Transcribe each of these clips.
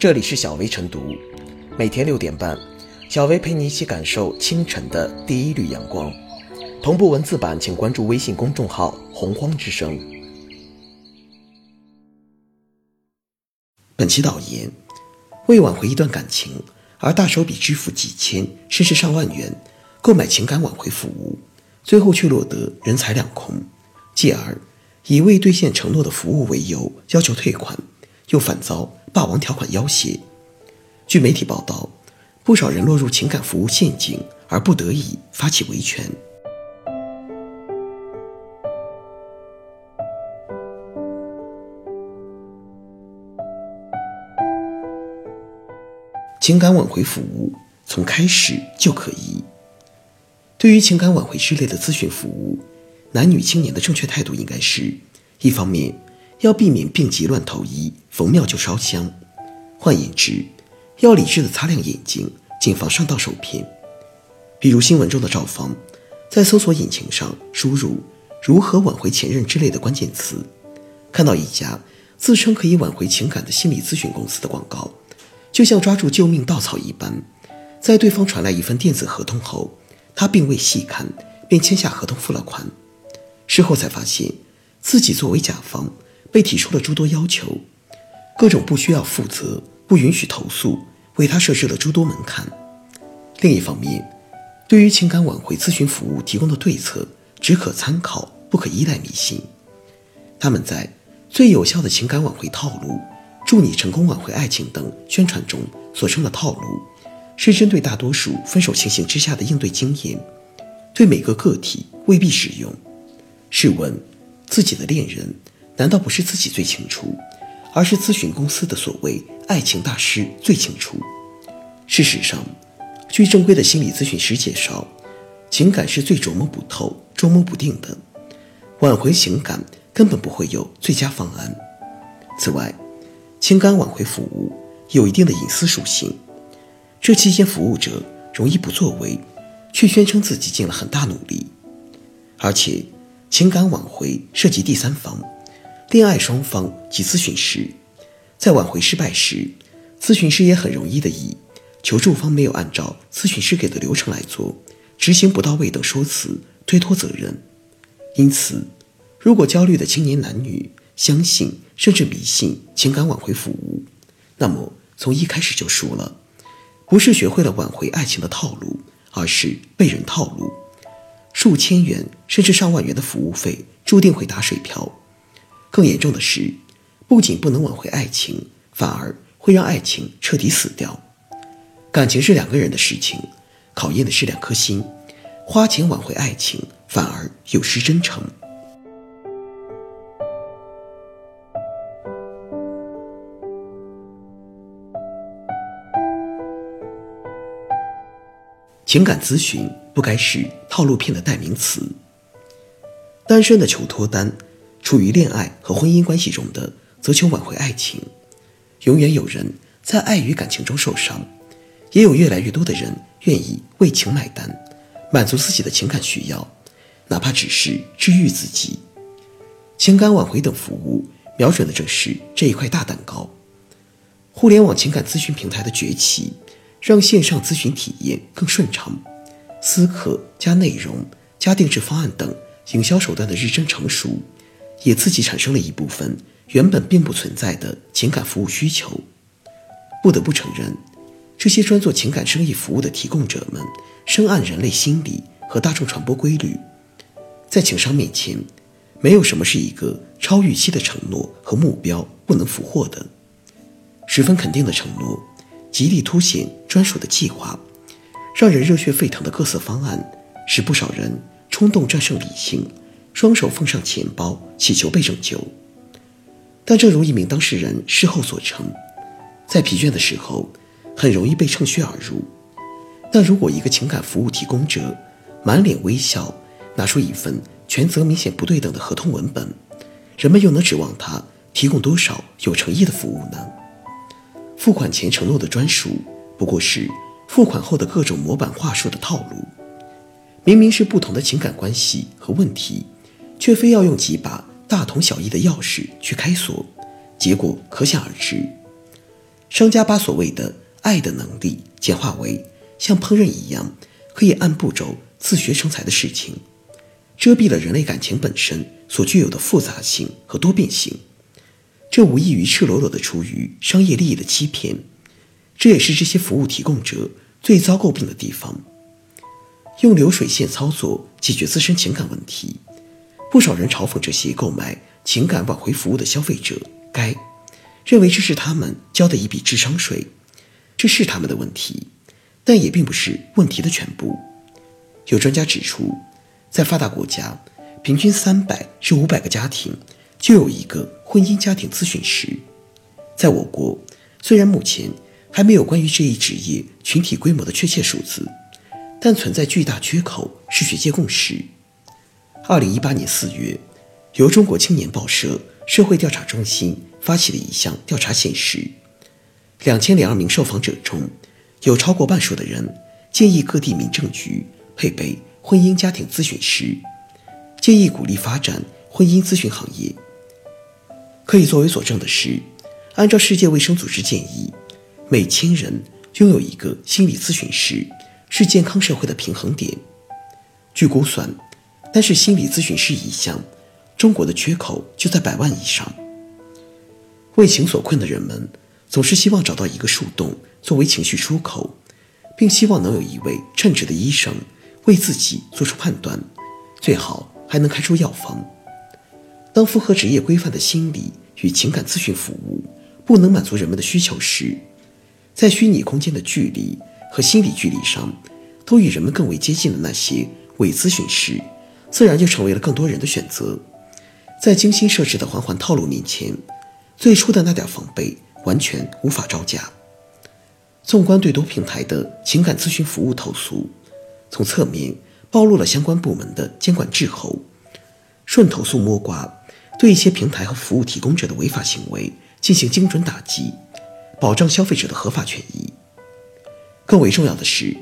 这里是小薇晨读，每天六点半，小薇陪你一起感受清晨的第一缕阳光。同步文字版，请关注微信公众号“洪荒之声”。本期导言：为挽回一段感情而大手笔支付几千甚至上万元购买情感挽回服务，最后却落得人财两空，继而以未兑现承诺的服务为由要求退款，又反遭霸王条款要挟。据媒体报道，不少人落入情感服务陷阱，而不得已发起维权。情感挽回服务从开始就可疑。对于情感挽回之类的咨询服务，男女青年的正确态度应该是：一方面要避免病急乱投医、逢庙就烧香；换言之，要理智的擦亮眼睛，谨防上当受骗。比如新闻中的赵芳，在搜索引擎上输入“如何挽回前任”之类的关键词，看到一家自称可以挽回情感的心理咨询公司的广告。就像抓住救命稻草一般，在对方传来一份电子合同后，他并未细看，便签下合同付了款。事后才发现，自己作为甲方被提出了诸多要求，各种不需要负责、不允许投诉，为他设置了诸多门槛。另一方面，对于情感挽回咨询服务提供的对策，只可参考，不可依赖迷信。他们在最有效的情感挽回套路。助你成功挽回爱情等宣传中所称的套路，是针对大多数分手情形之下的应对经验，对每个个体未必适用。试问，自己的恋人难道不是自己最清楚，而是咨询公司的所谓爱情大师最清楚？事实上，据正规的心理咨询师介绍，情感是最琢磨不透、捉摸不定的，挽回情感根本不会有最佳方案。此外，情感挽回服务有一定的隐私属性，这期间服务者容易不作为，却宣称自己尽了很大努力。而且，情感挽回涉及第三方，恋爱双方及咨询师，在挽回失败时，咨询师也很容易的以求助方没有按照咨询师给的流程来做，执行不到位等说辞推脱责任。因此，如果焦虑的青年男女，相信甚至迷信情感挽回服务，那么从一开始就输了。不是学会了挽回爱情的套路，而是被人套路。数千元甚至上万元的服务费注定会打水漂。更严重的是，不仅不能挽回爱情，反而会让爱情彻底死掉。感情是两个人的事情，考验的是两颗心。花钱挽回爱情，反而有失真诚。情感咨询不该是套路片的代名词。单身的求脱单，处于恋爱和婚姻关系中的则求挽回爱情。永远有人在爱与感情中受伤，也有越来越多的人愿意为情买单，满足自己的情感需要，哪怕只是治愈自己。情感挽回等服务瞄准的正是这一块大蛋糕。互联网情感咨询平台的崛起。让线上咨询体验更顺畅，私课加内容加定制方案等营销手段的日臻成熟，也自己产生了一部分原本并不存在的情感服务需求。不得不承认，这些专做情感生意服务的提供者们深谙人类心理和大众传播规律，在情商面前，没有什么是一个超预期的承诺和目标不能俘获的，十分肯定的承诺。极力凸显专属的计划，让人热血沸腾的各色方案，使不少人冲动战胜理性，双手奉上钱包，祈求被拯救。但正如一名当事人事后所称，在疲倦的时候，很容易被趁虚而入。但如果一个情感服务提供者满脸微笑，拿出一份权责明显不对等的合同文本，人们又能指望他提供多少有诚意的服务呢？付款前承诺的专属，不过是付款后的各种模板话术的套路。明明是不同的情感关系和问题，却非要用几把大同小异的钥匙去开锁，结果可想而知。商家把所谓的爱的能力简化为像烹饪一样可以按步骤自学成才的事情，遮蔽了人类感情本身所具有的复杂性和多变性。这无异于赤裸裸的出于商业利益的欺骗，这也是这些服务提供者最遭诟病的地方。用流水线操作解决自身情感问题，不少人嘲讽这些购买情感挽回服务的消费者，该认为这是他们交的一笔智商税，这是他们的问题，但也并不是问题的全部。有专家指出，在发达国家，平均三百至五百个家庭。就有一个婚姻家庭咨询师，在我国，虽然目前还没有关于这一职业群体规模的确切数字，但存在巨大缺口是学界共识。二零一八年四月，由中国青年报社社会调查中心发起的一项调查显示，两千零二名受访者中，有超过半数的人建议各地民政局配备婚姻家庭咨询师，建议鼓励发展婚姻咨询行业。可以作为佐证的是，按照世界卫生组织建议，每千人拥有一个心理咨询师是健康社会的平衡点。据估算，但是心理咨询师一项，中国的缺口就在百万以上。为情所困的人们总是希望找到一个树洞作为情绪出口，并希望能有一位称职的医生为自己做出判断，最好还能开出药方。当符合职业规范的心理与情感咨询服务不能满足人们的需求时，在虚拟空间的距离和心理距离上都与人们更为接近的那些伪咨询师，自然就成为了更多人的选择。在精心设置的环环套路面前，最初的那点防备完全无法招架。纵观对多平台的情感咨询服务投诉，从侧面暴露了相关部门的监管滞后，顺投诉摸瓜。对一些平台和服务提供者的违法行为进行精准打击，保障消费者的合法权益。更为重要的是，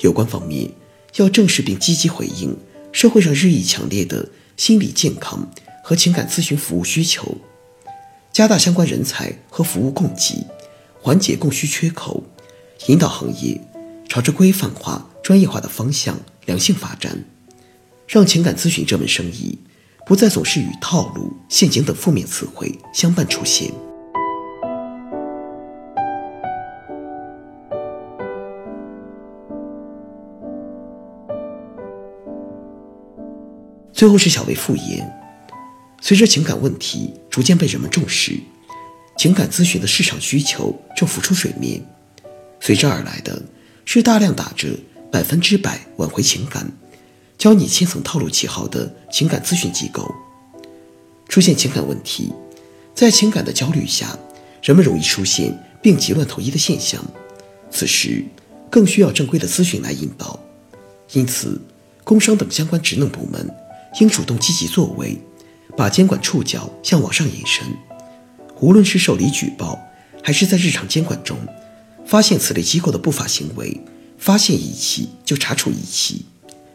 有关方面要正视并积极回应社会上日益强烈的心理健康和情感咨询服务需求，加大相关人才和服务供给，缓解供需缺口，引导行业朝着规范化、专业化的方向良性发展，让情感咨询这门生意。不再总是与套路、陷阱等负面词汇相伴出现。最后是小薇复言：随着情感问题逐渐被人们重视，情感咨询的市场需求正浮出水面，随之而来的是大量打着百分之百挽回情感。教你千层套路旗号的情感咨询机构出现情感问题，在情感的焦虑下，人们容易出现病急乱投医的现象。此时更需要正规的咨询来引导。因此，工商等相关职能部门应主动积极作为，把监管触角向网上延伸。无论是受理举报，还是在日常监管中发现此类机构的不法行为，发现一起就查处一起。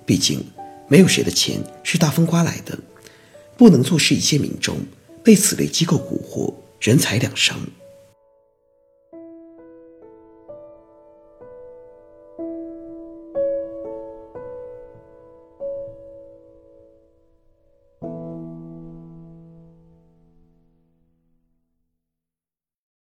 毕竟，没有谁的钱是大风刮来的，不能坐视一些民众被此类机构蛊惑，人财两伤。